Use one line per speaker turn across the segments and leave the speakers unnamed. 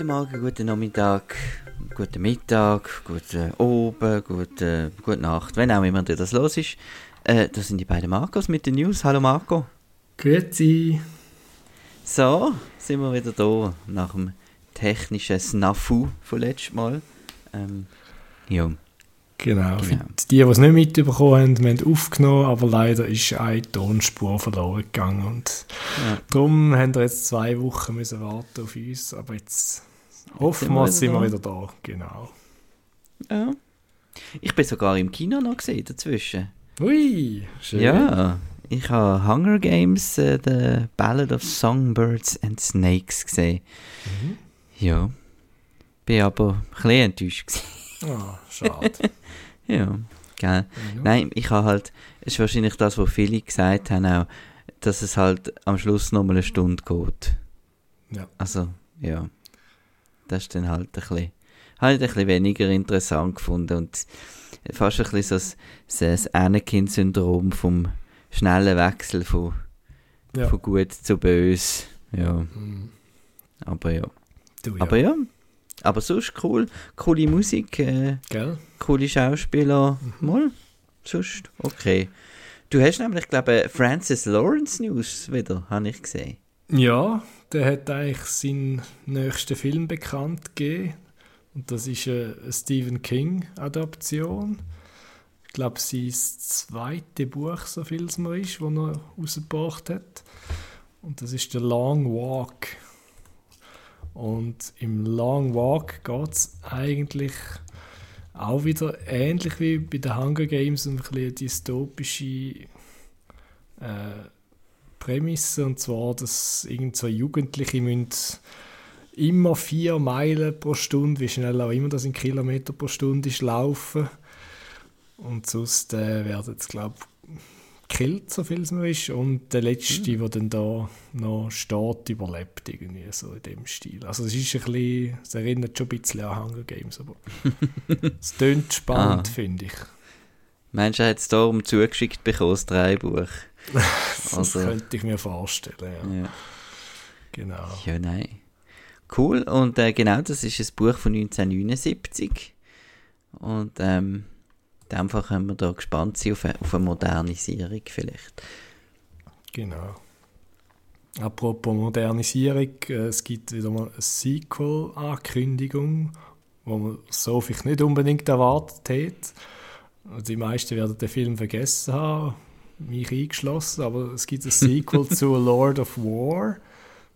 Guten Morgen, guten Nachmittag, guten Mittag, guten Oben, guten, gute Nacht, wenn auch immer dir das los ist. Äh, das sind die beiden Marcos mit den News. Hallo Marco.
Grüezi.
So, sind wir wieder da nach dem technischen Snafu von letztem Mal. Ähm, ja.
Genau. Genau. die, die es nicht mitbekommen haben, wir haben aufgenommen, aber leider ist eine Tonspur verloren gegangen. Und ja. darum haben wir jetzt zwei Wochen müssen warten auf uns. Aber jetzt hoffen wir, sind wir wieder da. Genau.
Ja. Ich bin sogar im Kino noch gesehen dazwischen.
Ui, schön.
Ja, ich habe Hunger Games, äh, The Ballad of Songbirds and Snakes gesehen. Mhm. Ja. Bin aber ein bisschen enttäuscht.
Ah, oh, schade.
ja, gell. Ja. Nein, ich habe halt, es ist wahrscheinlich das, was viele gesagt haben, auch, dass es halt am Schluss noch mal eine Stunde geht.
Ja.
Also, ja. Das ist dann halt ein bisschen, halt ein bisschen weniger interessant gefunden und fast ein bisschen so das, das Anakin-Syndrom vom schnellen Wechsel von, ja. von gut zu böse. Ja. Mhm. Aber ja. Du, ja. Aber ja, aber sonst cool, coole Musik, äh, coole Schauspieler, mhm. mal, sonst okay. Du hast nämlich, glaube ich, Francis Lawrence News wieder, habe ich gesehen.
Ja, der hat eigentlich seinen nächsten Film bekannt gegeben. Und das ist eine Stephen King-Adaption. Ich glaube, sein zweite Buch, so viel es mir ist, das er rausgebracht hat. Und das ist The Long Walk. Und im Long Walk geht es eigentlich auch wieder ähnlich wie bei den Hunger Games um eine dystopische äh, Prämisse. Und zwar, dass irgend so Jugendliche müssen immer vier Meilen pro Stunde, wie schnell auch immer das in Kilometer pro Stunde ist, laufen. Und sonst äh, werden es, glaube ich, gekillt, so viel es mir ist. Und der letzte, mhm. der dann da noch steht, überlebt irgendwie so in dem Stil. Also es ist ein bisschen, es erinnert schon ein bisschen an Hunger Games, aber es klingt spannend, ah. finde ich.
Meinst du, er hat es da um zugeschickt bekommen, das Dreibuch?
das also, könnte ich mir vorstellen, ja. ja. Genau.
Ja, nein. Cool, und äh, genau, das ist ein Buch von 1979. Und ähm, Einfach können wir da gespannt sein auf eine, auf eine Modernisierung vielleicht.
Genau. Apropos Modernisierung, äh, es gibt wieder mal eine Sequel-Ankündigung, wo man so vielleicht nicht unbedingt erwartet hat. Also die meisten werden den Film vergessen haben, mich eingeschlossen, aber es gibt ein Sequel zu Lord of War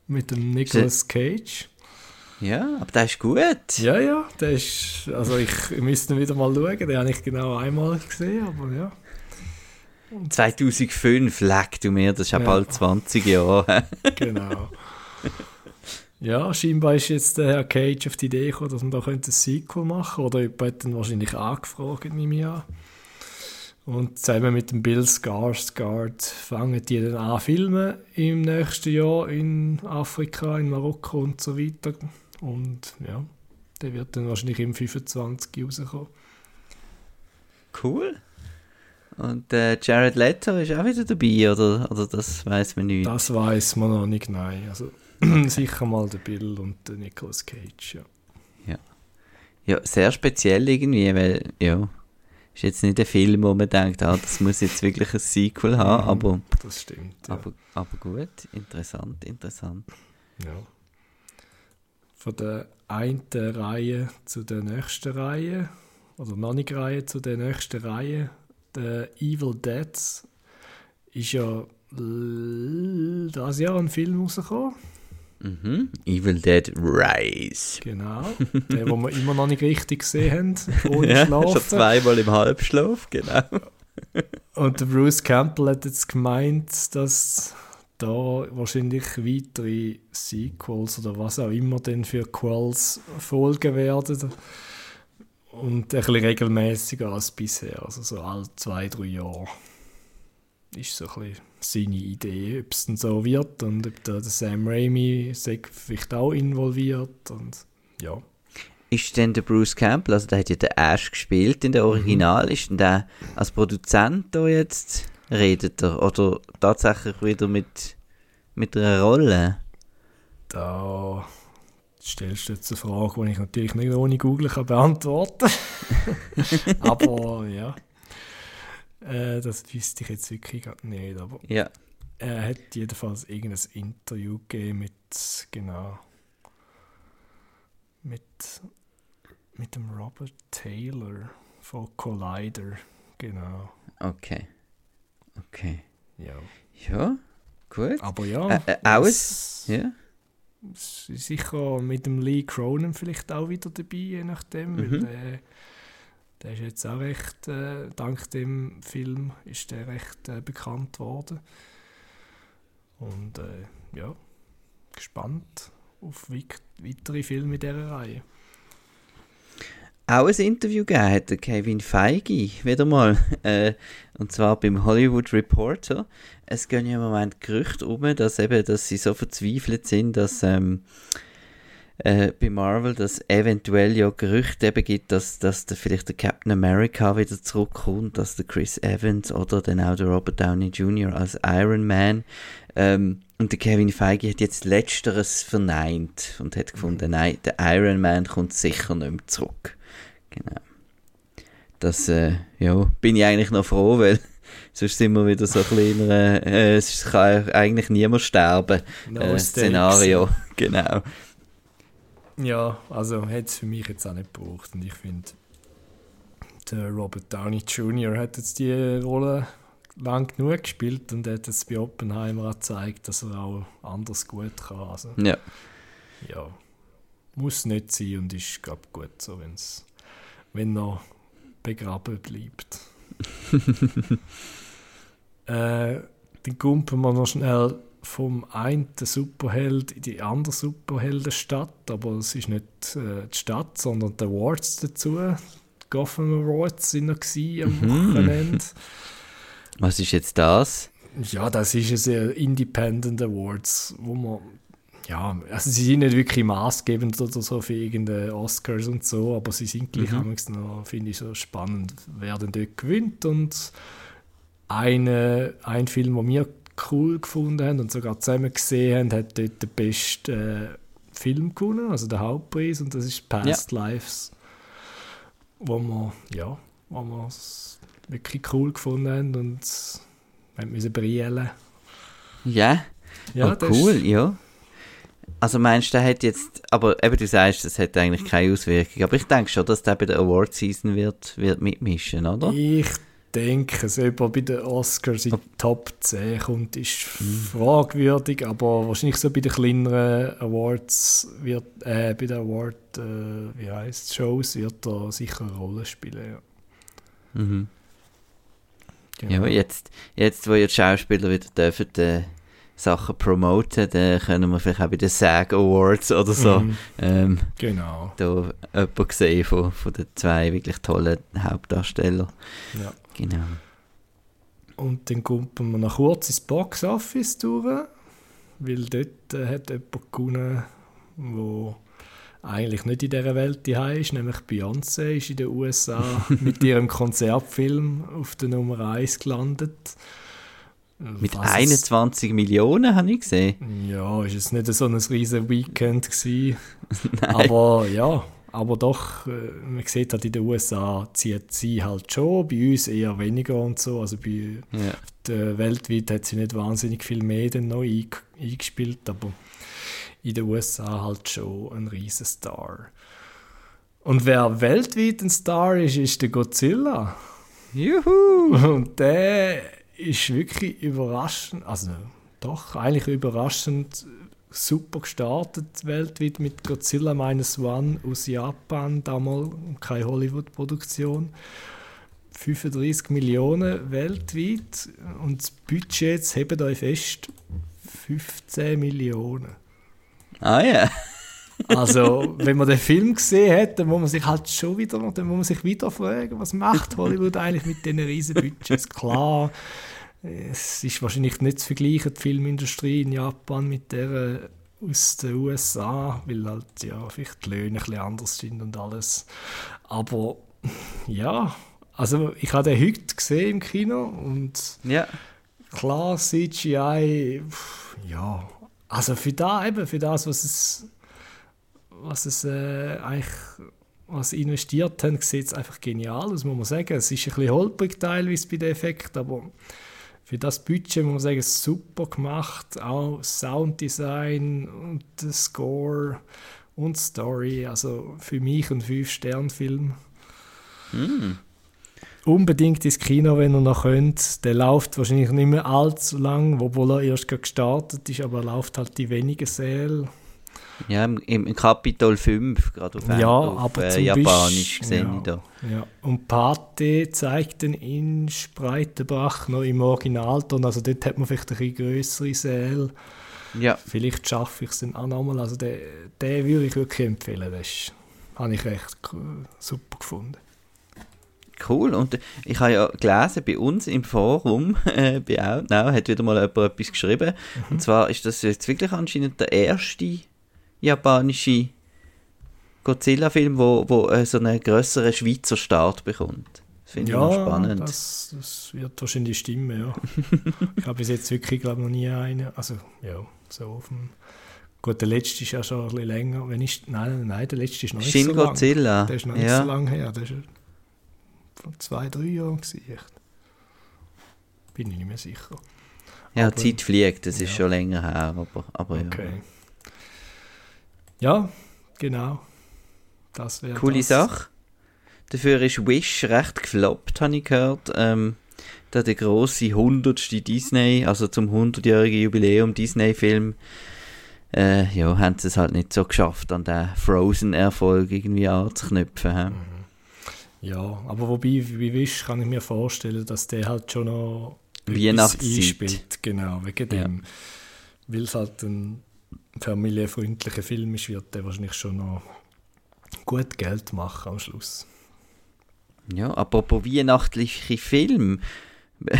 mit dem Nicolas Cage.
Ja, aber der ist gut.
Ja, ja, der ist, also ich müsste wieder mal schauen, den habe ich genau einmal gesehen, aber ja.
2005, leck du mir, das ist ja bald 20 Jahre.
genau. Ja, scheinbar ist jetzt der Herr Cage auf die Idee gekommen, dass man da ein Sequel machen könnte. Oder jemand hat dann wahrscheinlich angefragt, nehme ich an. Und zusammen mit dem Bill Skarsgård fangen die dann an filmen im nächsten Jahr in Afrika, in Marokko und so weiter. Und ja, der wird dann wahrscheinlich im 25 rauskommen.
Cool. Und äh, Jared Leto ist auch wieder dabei, oder, oder das weiß man nicht?
Das weiß man noch nicht, nein. Also sicher mal der Bill und der Nicolas Cage, ja.
Ja. Ja, sehr speziell irgendwie, weil, ja, ist jetzt nicht ein Film, wo man denkt, ah, das muss jetzt wirklich ein Sequel haben, mhm, aber...
Das stimmt, ja.
aber, aber gut, interessant, interessant.
Ja von der einen Reihe zu der nächsten Reihe, oder noch nicht Reihe zu der nächsten Reihe, der Evil Dead, ist ja dieses Jahr ein Film rausgekommen.
Mhm. Evil Dead Rise.
Genau, der, den wir immer noch nicht richtig gesehen haben, ohne ja, Schlafen.
Schon zweimal im Halbschlaf, genau.
Und der Bruce Campbell hat jetzt gemeint, dass da wahrscheinlich weitere Sequels oder was auch immer denn für Quells folgen werden. Und ein bisschen regelmäßiger als bisher, also so alle zwei, drei Jahre. Ist so ein seine Idee, ob es denn so wird und ob da der Sam Raimi sich vielleicht auch involviert und ja.
Ist denn der Bruce Campbell, also der hat ja den Ash gespielt in der Original, mhm. ist denn der als Produzent da jetzt redet er? Oder tatsächlich wieder mit, mit einer Rolle?
Da stellst du jetzt eine Frage, die ich natürlich nicht ohne Google kann beantworten kann. aber ja, äh, das wüsste ich jetzt wirklich nicht. Aber
Ja.
er hat jedenfalls irgendein Interview gegeben mit, genau, mit, mit dem Robert Taylor von Collider. Genau,
Okay. Okay.
ja.
Ja, gut.
Aber ja,
Äh, äh, auch
es-
Ja.
sicher mit dem Lee Cronin vielleicht auch wieder dabei, je nachdem, weil
Mhm.
Der, ist jetzt auch recht, äh, dank dem Film ist der recht äh, bekannt worden. Und äh, ja, gespannt auf weit- weitere Filme in dieser Reihe.
Auch ein Interview gegeben hat Kevin Feige, wieder mal. Äh, und zwar beim Hollywood Reporter. Es gehen ja im Moment Gerüchte um, dass eben, dass sie so verzweifelt sind, dass ähm, äh, bei Marvel, dass eventuell ja Gerüchte eben gibt, dass, dass der, vielleicht der Captain America wieder zurückkommt, dass der Chris Evans oder dann auch der Robert Downey Jr. als Iron Man. Ähm, und der Kevin Feige hat jetzt Letzteres verneint und hat gefunden, nein, der Iron Man kommt sicher nicht mehr zurück. Genau. Das, äh, ja, bin ich eigentlich noch froh, weil sonst sind wir wieder so ein kleiner, äh, es kann eigentlich niemand sterben,
No
äh. Szenario. Genau.
Ja, also hätte es für mich jetzt auch nicht gebraucht. Und ich finde, der Robert Downey Jr. hat jetzt die Rolle lang genug gespielt und hat jetzt bei Oppenheimer gezeigt, dass er auch anders gut kann. Also,
Ja.
ja, muss nicht sein und ist, glaube ich, gut so, wenn's, wenn er begraben bleibt. äh, dann kumpen wir noch schnell vom einen Superheld in die andere Superheldenstadt, aber es ist nicht äh, die Stadt, sondern die Awards dazu. Die Gotham Awards sind noch am
Mhm.
Wochenende.
Was ist jetzt das?
Ja, das ist ein sehr Independent Awards, wo man ja, also sie sind nicht wirklich maßgebend oder so für irgendeine Oscars und so, aber sie sind gleich
Mhm.
noch, finde ich, so spannend, wer denn dort gewinnt und eine, ein Film, den wir cool gefunden haben und sogar zusammen gesehen haben, hat dort den besten äh, Film gewonnen, also den Hauptpreis und das ist Past Lives, wo wir, ja, wo wir es wirklich cool gefunden haben und wir müssen brillen.
Ja,
Ja,
oh, cool,
ist-
ja. Also meinst du, der hat jetzt, aber eben du sagst, das hat eigentlich keine Auswirkung, aber ich denke schon, dass der bei der Award Season wird, wird mitmischen, oder?
Ich denke, er bei den Oscars in die Top 10 kommt, ist fragwürdig, aber wahrscheinlich so bei den kleineren Awards wird, äh, bei den Award, äh, wie heißt Shows, wird er sicher eine Rolle spielen. Ja.
Mhm.
Genau.
Ja, jetzt, jetzt, wo die Schauspieler wieder dürfen, äh, Sachen promoten, dann können wir vielleicht auch bei den SAG Awards oder so
Mhm,
ähm,
genau.
da jemanden sehen von, von den zwei wirklich tollen Hauptdarstellern.
Ja.
Genau.
Und dann kommt man noch kurz ins Box Office durch, weil dort äh, hat jemand gewonnen, wo eigentlich nicht in dieser Welt die ist, nämlich Beyoncé ist in den USA mit ihrem Konzertfilm auf der Nummer 1 gelandet.
Mit
Was es-
21 Millionen habe ich gesehen.
Ja, ist es nicht so ein riesen Weekend gewesen. Aber ja, aber doch, äh, man sieht halt in den USA zieht sie halt schon, bei uns eher weniger und so. Also bei
Ja.
der weltweit hat sie nicht wahnsinnig viel mehr noch eing- eingespielt, aber in den USA halt schon ein riesen Star. Und wer weltweit ein Star ist, ist der Godzilla.
Juhu!
Und der ist wirklich überraschend, also doch, eigentlich überraschend super gestartet weltweit mit Godzilla Minus One aus Japan, damals keine Hollywood-Produktion. 35 Millionen weltweit und das Budget, jetzt hebt euch fest, 15 Millionen.
Ah ja.
Also, wenn man den Film gesehen hat, dann muss man sich halt schon wieder, dann muss man sich wieder fragen, was macht Hollywood eigentlich mit diesen riesen Budgets? Klar, es ist wahrscheinlich nicht zu vergleichen, die Filmindustrie in Japan mit der aus den USA, weil halt, ja, vielleicht die Löhne ein bisschen anders sind und alles. Aber, ja, also ich habe den heute gesehen im Kino und
Ja.
klar, CGI, pff, ja, also für da eben, für das, was es was es äh, eigentlich was sie investiert haben, sieht es einfach genial aus, muss man sagen. Es ist ein bisschen holprig teilweise bei den Effekten, aber für das Budget muss man sagen, super gemacht. Auch Sounddesign und der Score und Story. Also für mich ein 5-Stern-Film. Mm. Unbedingt ins Kino, wenn ihr noch könnt. Der läuft wahrscheinlich nicht mehr allzu lang, obwohl er erst gestartet ist, aber er läuft halt die wenigen Säle.
Ja, im, im Kapitol 5, gerade auf,
ja,
auf
aber
äh, Japanisch gesehen
ja,
da.
Ja. Und Pate zeigt den in Spreitenbach noch im Originalton, also dort hat man vielleicht ein bisschen grössere Säle.
Ja.
Vielleicht schaffe ich es dann auch nochmal, also den, den würde ich wirklich empfehlen, das habe ich echt super gefunden.
Cool. Und ich habe ja gelesen, bei uns im Forum, äh, bei Outnow, hat wieder mal jemand etwas geschrieben. Mhm. Und zwar ist das jetzt wirklich anscheinend der erste japanische Godzilla-Film, wo, wo äh, so einen größeren Schweizer Start bekommt. Das finde
ja,
ich spannend.
Das, das wird wahrscheinlich stimmen, ja. ich habe bis jetzt wirklich, glaube noch nie einen. Also, ja, so auf dem. Gut, der letzte ist ja schon ein bisschen länger. Wenn ich, nein, nein, der letzte ist noch nicht
Shin
so lang.
Godzilla.
Der ist noch nicht
ja.
so lange her. Der ist vor zwei, drei Jahren gewesen. Bin ich nicht mehr sicher.
Ja, aber, Zeit fliegt, das ist ja. schon länger her, aber, aber
okay.
ja.
Ja, genau. Das wäre
Coole
das.
Sache. Dafür ist Wish recht gefloppt, habe ich gehört. Ähm, da der große 100. Disney, also zum 100-jährigen Jubiläum Disney-Film, äh, ja, haben sie es halt nicht so geschafft, an den Frozen-Erfolg irgendwie anzuknüpfen. He?
Mhm. Ja, aber wobei, wie Wish kann ich mir vorstellen, dass der halt schon noch
Weihnachtszeit.
Genau, wegen dem. Ja. Weil es halt ein familienfreundlicher Film ist, wird der wahrscheinlich schon noch gut Geld machen am Schluss.
Ja, apropos weihnachtliche Film.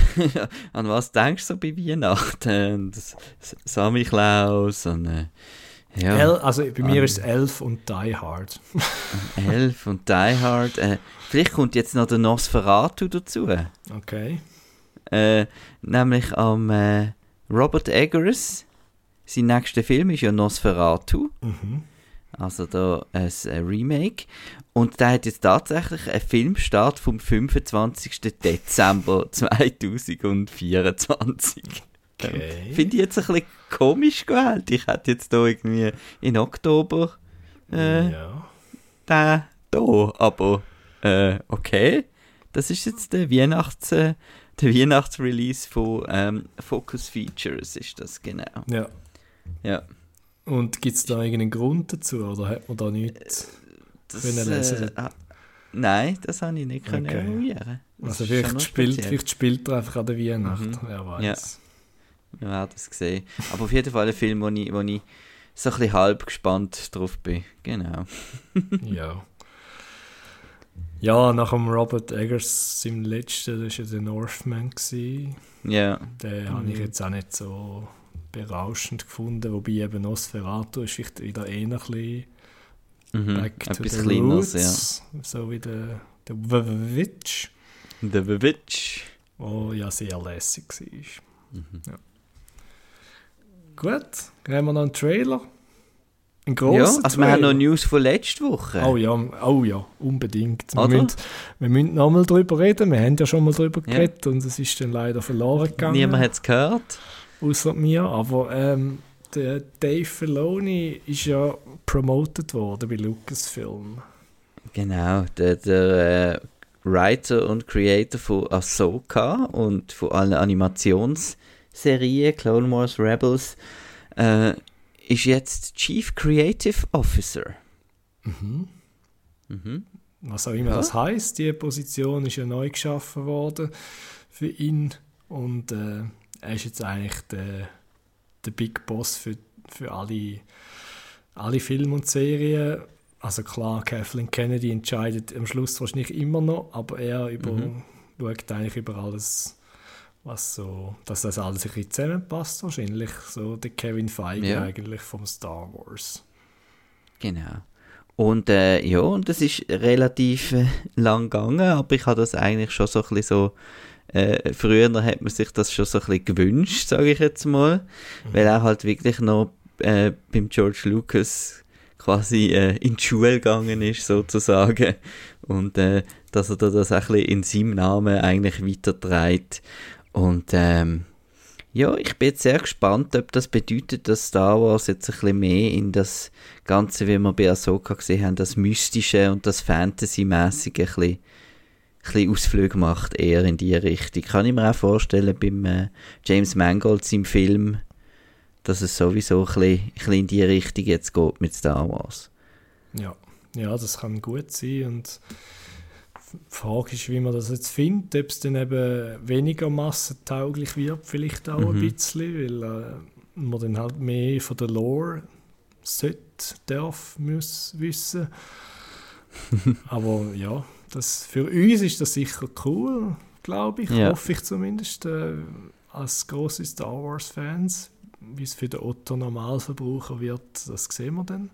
An was denkst du so bei Weihnachten? Sammy Klaus und äh, ja.
El, also bei mir um, ist es Elf und Die Hard.
Elf und Die Hard. Äh, vielleicht kommt jetzt noch der Nosferatu dazu.
Okay.
Äh, nämlich am äh, Robert Eggers sein nächster Film ist ja Nosferatu.
Mhm.
Also da ein Remake. Und der hat jetzt tatsächlich einen Filmstart vom 25. Dezember 2024.
Okay.
Finde ich jetzt ein bisschen komisch gewählt. Ich hätte jetzt da irgendwie in Oktober äh,
ja.
den da, aber äh, okay. Das ist jetzt der Weihnachts der Weihnachtsrelease von ähm, Focus Features ist das genau.
Ja.
Ja.
Und gibt es da irgendeinen Grund dazu oder hat man da nichts
das, können lesen? Äh, nein, das habe ich nicht können okay. eruieren.
Also vielleicht spielt, vielleicht spielt er einfach an der Weihnacht, mhm. wer weiß.
Ja. Wir werden es sehen. Aber auf jeden Fall ein Film, wo ich, wo ich so ein bisschen halb gespannt drauf bin. Genau.
ja. Ja, nach dem Robert Eggers im letzten, das war ja der Northman.
Ja.
Den mhm. habe ich jetzt auch nicht so berauschend gefunden, wobei eben Nosferatu ist vielleicht wieder eher ein bisschen
mhm,
back to
the
roots,
ja.
so wie der, der Witch.
Der Witch.
Oh ja, sehr lässig war.
Mhm.
Ja. Gut, haben wir noch einen Trailer. Ein
ja, also
Trailer.
wir haben noch News von letzter Woche.
Oh ja, oh ja unbedingt. Wir müssen, wir müssen noch mal drüber reden. Wir haben ja schon mal drüber geredet ja. und es ist dann leider verloren gegangen.
Niemand hat es gehört
außer mir, aber ähm, der Dave Filoni ist ja promoted worden bei Lucasfilm.
Genau, der, der äh, Writer und Creator von Ahsoka und von allen Animationsserien, Clone Wars Rebels, äh, ist jetzt Chief Creative Officer.
Mhm.
Mhm.
Was auch immer ja. das heißt, die Position ist ja neu geschaffen worden für ihn und äh, er ist jetzt eigentlich der, der Big Boss für, für alle, alle Filme und Serien. Also klar, Kathleen Kennedy entscheidet am Schluss wahrscheinlich immer noch, aber er über, mhm. schaut eigentlich über alles, was so, dass das alles ein bisschen zusammenpasst wahrscheinlich. So der Kevin Feige ja. eigentlich vom Star Wars.
Genau. Und äh, ja, und das ist relativ äh, lang gegangen, aber ich habe das eigentlich schon so ein bisschen so äh, früher hat man sich das schon so ein bisschen gewünscht, sage ich jetzt mal, mhm. weil er halt wirklich noch äh, beim George Lucas quasi äh, in die Schule gegangen ist, sozusagen. Und äh, dass er da das ein bisschen in seinem Namen eigentlich weitertreibt. Und ähm, ja, ich bin jetzt sehr gespannt, ob das bedeutet, dass Star Wars jetzt ein bisschen mehr in das Ganze, wie wir bei Ahsoka gesehen haben, das Mystische und das Fantasy-mäßige ein bisschen, bisschen Ausflüge macht, eher in die Richtung. Kann ich mir auch vorstellen, beim äh, James Mangold im Film, dass es sowieso ein bisschen, ein bisschen in die Richtung jetzt geht mit Star Wars.
Ja, ja das kann gut sein und die Frage ist, wie man das jetzt findet, ob es dann eben weniger massentauglich wird, vielleicht auch mhm. ein bisschen, weil äh, man dann halt mehr von der Lore sollte, darf, muss wissen. Aber ja, das, für uns ist das sicher cool, glaube ich, ja. hoffe ich zumindest, äh, als große Star Wars-Fans. Wie es für den Otto-Normalverbraucher wird, das sehen wir dann.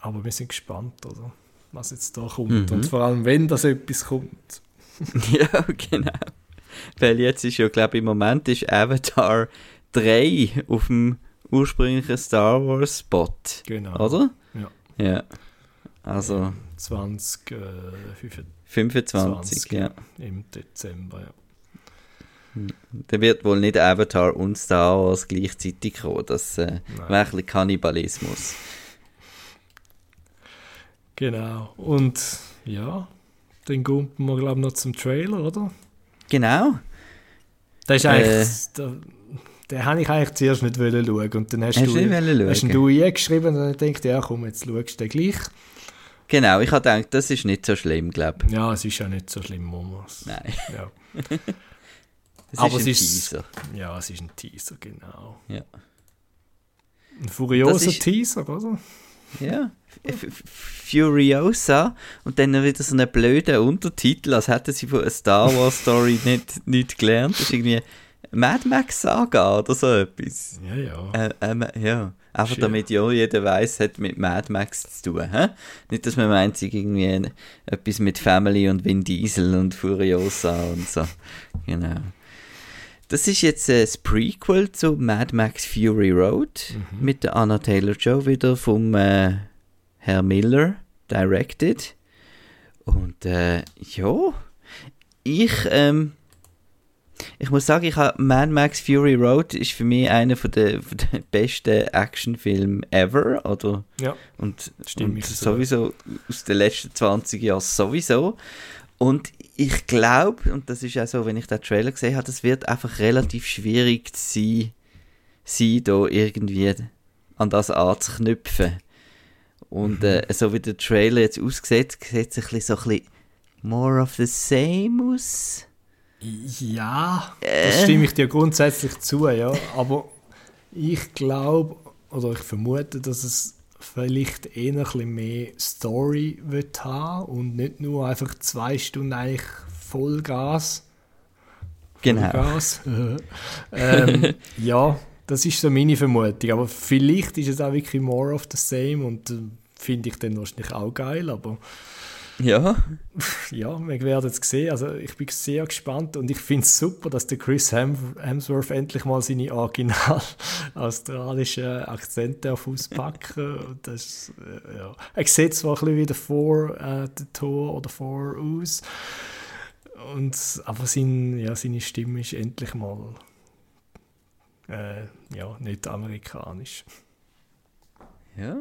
Aber wir sind gespannt, oder? was jetzt da kommt. Mhm. Und vor allem, wenn das etwas kommt.
ja, genau. Weil jetzt ist ja, glaube ich, im Moment ist Avatar 3 auf dem ursprünglichen Star Wars Spot.
Genau.
Oder?
Ja.
Ja. Also.
20, äh,
25, 20, ja.
Im Dezember, ja.
Hm. Da wird wohl nicht Avatar und Star Wars gleichzeitig kommen. Das äh, wäre ein bisschen Kannibalismus.
Genau. Und ja, dann kommt man, glaube ich, noch zum Trailer, oder?
Genau.
Das ist eigentlich. Äh, der, den habe ich eigentlich zuerst nicht schauen. Und dann hast, hast du, hast du eingeschrieben und dann denkt ja komm, jetzt schaust du den gleich.
Genau, ich habe gedacht, das ist nicht so schlimm, glaube
ich. Ja, es ist ja nicht so schlimm, Momas.
Nein.
Ja.
es Aber ist ein es ist, Teaser.
Ja, es ist ein Teaser, genau.
Ja.
Ein furioser ist, Teaser, oder?
Ja. Furiosa und dann wieder so einen blöden Untertitel, als hätten sie von einer Star Wars Story nicht, nicht gelernt. Das ist irgendwie Mad Max Saga oder so etwas.
Ja, ja.
Äh, äh, ja. Einfach Schön. damit ja jeder weiß, hat mit Mad Max zu tun. Hä? Nicht, dass man meint, sie irgendwie etwas mit Family und Vin Diesel und Furiosa und so. Genau. Das ist jetzt äh, das Prequel zu Mad Max Fury Road mhm. mit der Anna Taylor-Joe wieder vom äh, Herr Miller directed. Und äh, ja, ich, ähm, ich muss sagen, ich habe Mad Max Fury Road ist für mich einer von der, von der besten Actionfilme ever, oder?
Ja,
und, und sowieso aus den letzten 20 Jahren sowieso. Und ich glaube, und das ist auch so, wenn ich den Trailer gesehen habe, das wird einfach relativ schwierig sein, sie da irgendwie an das anzuknüpfen. Und äh, so wie der Trailer jetzt aussieht, sieht es ein bisschen so ein bisschen more of the same aus.
Ja, äh. das stimme ich dir grundsätzlich zu, ja. Aber ich glaube, oder ich vermute, dass es vielleicht eher ein bisschen mehr Story wird haben und nicht nur einfach zwei Stunden eigentlich Vollgas.
Genau.
Vollgas. ähm, ja, das ist so meine Vermutung. Aber vielleicht ist es auch wirklich more of the same und äh, finde ich dann wahrscheinlich auch geil, aber
ja.
Ja, wir werden es sehen. Also ich bin sehr gespannt und ich finde es super, dass der Chris Hemsworth endlich mal seine original australischen Akzente auf auspacken. Das, äh, ja. Er sieht zwar ein bisschen wie der Vor, äh, der Tor oder Vor aus, und, aber sein, ja, seine Stimme ist endlich mal äh, ja, nicht amerikanisch.
Ja.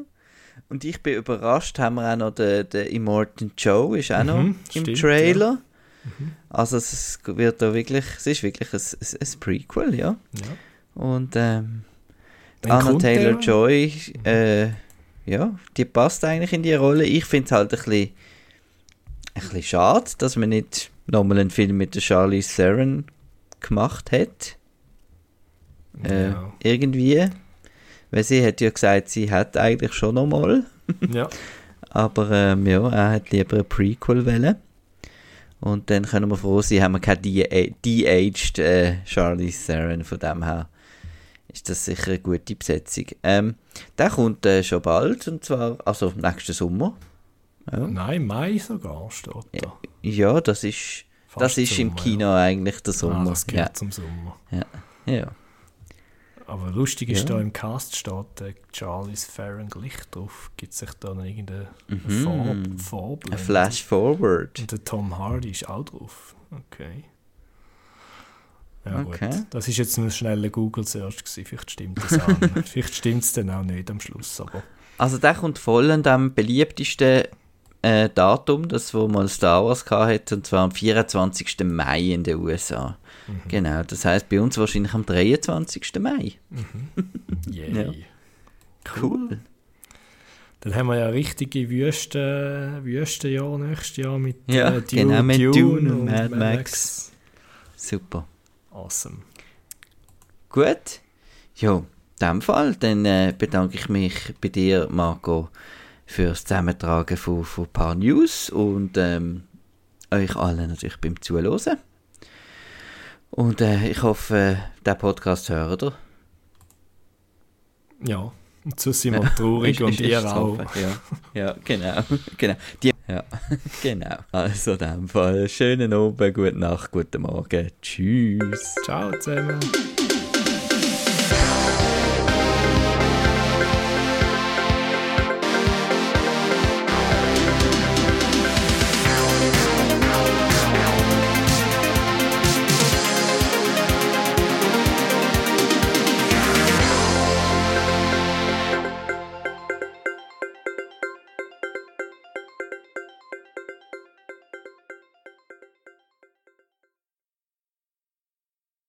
Und ich bin überrascht, haben wir auch noch den, den Immortan Joe, ist auch noch mhm, im stimmt, Trailer. Ja. Mhm. Also es wird da wirklich, es ist wirklich ein, ein, ein Prequel, ja.
ja.
Und ähm, Anna Taylor-Joy, äh, ja, die passt eigentlich in die Rolle. Ich finde es halt ein bisschen, ein bisschen schade, dass man nicht nochmal einen Film mit der Charlie Theron gemacht hat. Äh, ja. Irgendwie. Weil sie hat ja gesagt, sie hat eigentlich schon nochmal.
ja.
Aber ähm, ja, er hat lieber ein Prequel wählen. Und dann können wir froh sein, haben wir keine de-aged äh, Charlie Theron. Von dem her ist das sicher eine gute Besetzung. Ähm, der kommt äh, schon bald, und zwar, also nächsten Sommer.
Ja. Nein, Mai sogar steht
da. Ja, ja das ist, das ist Sommer, im Kino ja. eigentlich der Sommer. Ah,
das geht ja. zum Sommer.
Ja, ja.
Aber lustig ist,
Ja.
da im Cast steht äh, Charles Theron gleich drauf. Gibt sich da noch irgendeine
Mhm.
Farbe,
Ein Flash Forward.
Und der Tom Hardy ist auch drauf. Okay. Ja,
Okay.
gut. Das ist jetzt nur ein schneller Google-Search gewesen. Vielleicht stimmt das auch. Vielleicht stimmt es dann auch nicht am Schluss, aber
Also der kommt voll an dem beliebtesten äh, Datum, das wo mal Star Wars hatte, und zwar am 24. Mai in den USA.
Mhm.
Genau, das heißt bei uns wahrscheinlich am 23. Mai.
yay.
Ja. Cool.
Dann haben wir ja richtige Wüste, Wüstenjahr nächstes Jahr mit
Ja,
äh, Dune,
genau, mit
Dune,
Dune und
und
Mad Max.
Max.
Super.
Awesome.
Gut. Ja, in dem Fall, dann äh, bedanke ich mich bei dir, Marco, fürs Zusammentragen von, von ein paar News und ähm, euch allen natürlich beim Zuhören. Und äh, ich hoffe, der Podcast hört ihr.
Ja, und so sind wir traurig
Ist-
und ihr auch.
Ja, ja genau. genau. Die, ja, genau. Also in dem Fall, schönen Abend, gute Nacht, guten Morgen. Tschüss.
Ciao zusammen.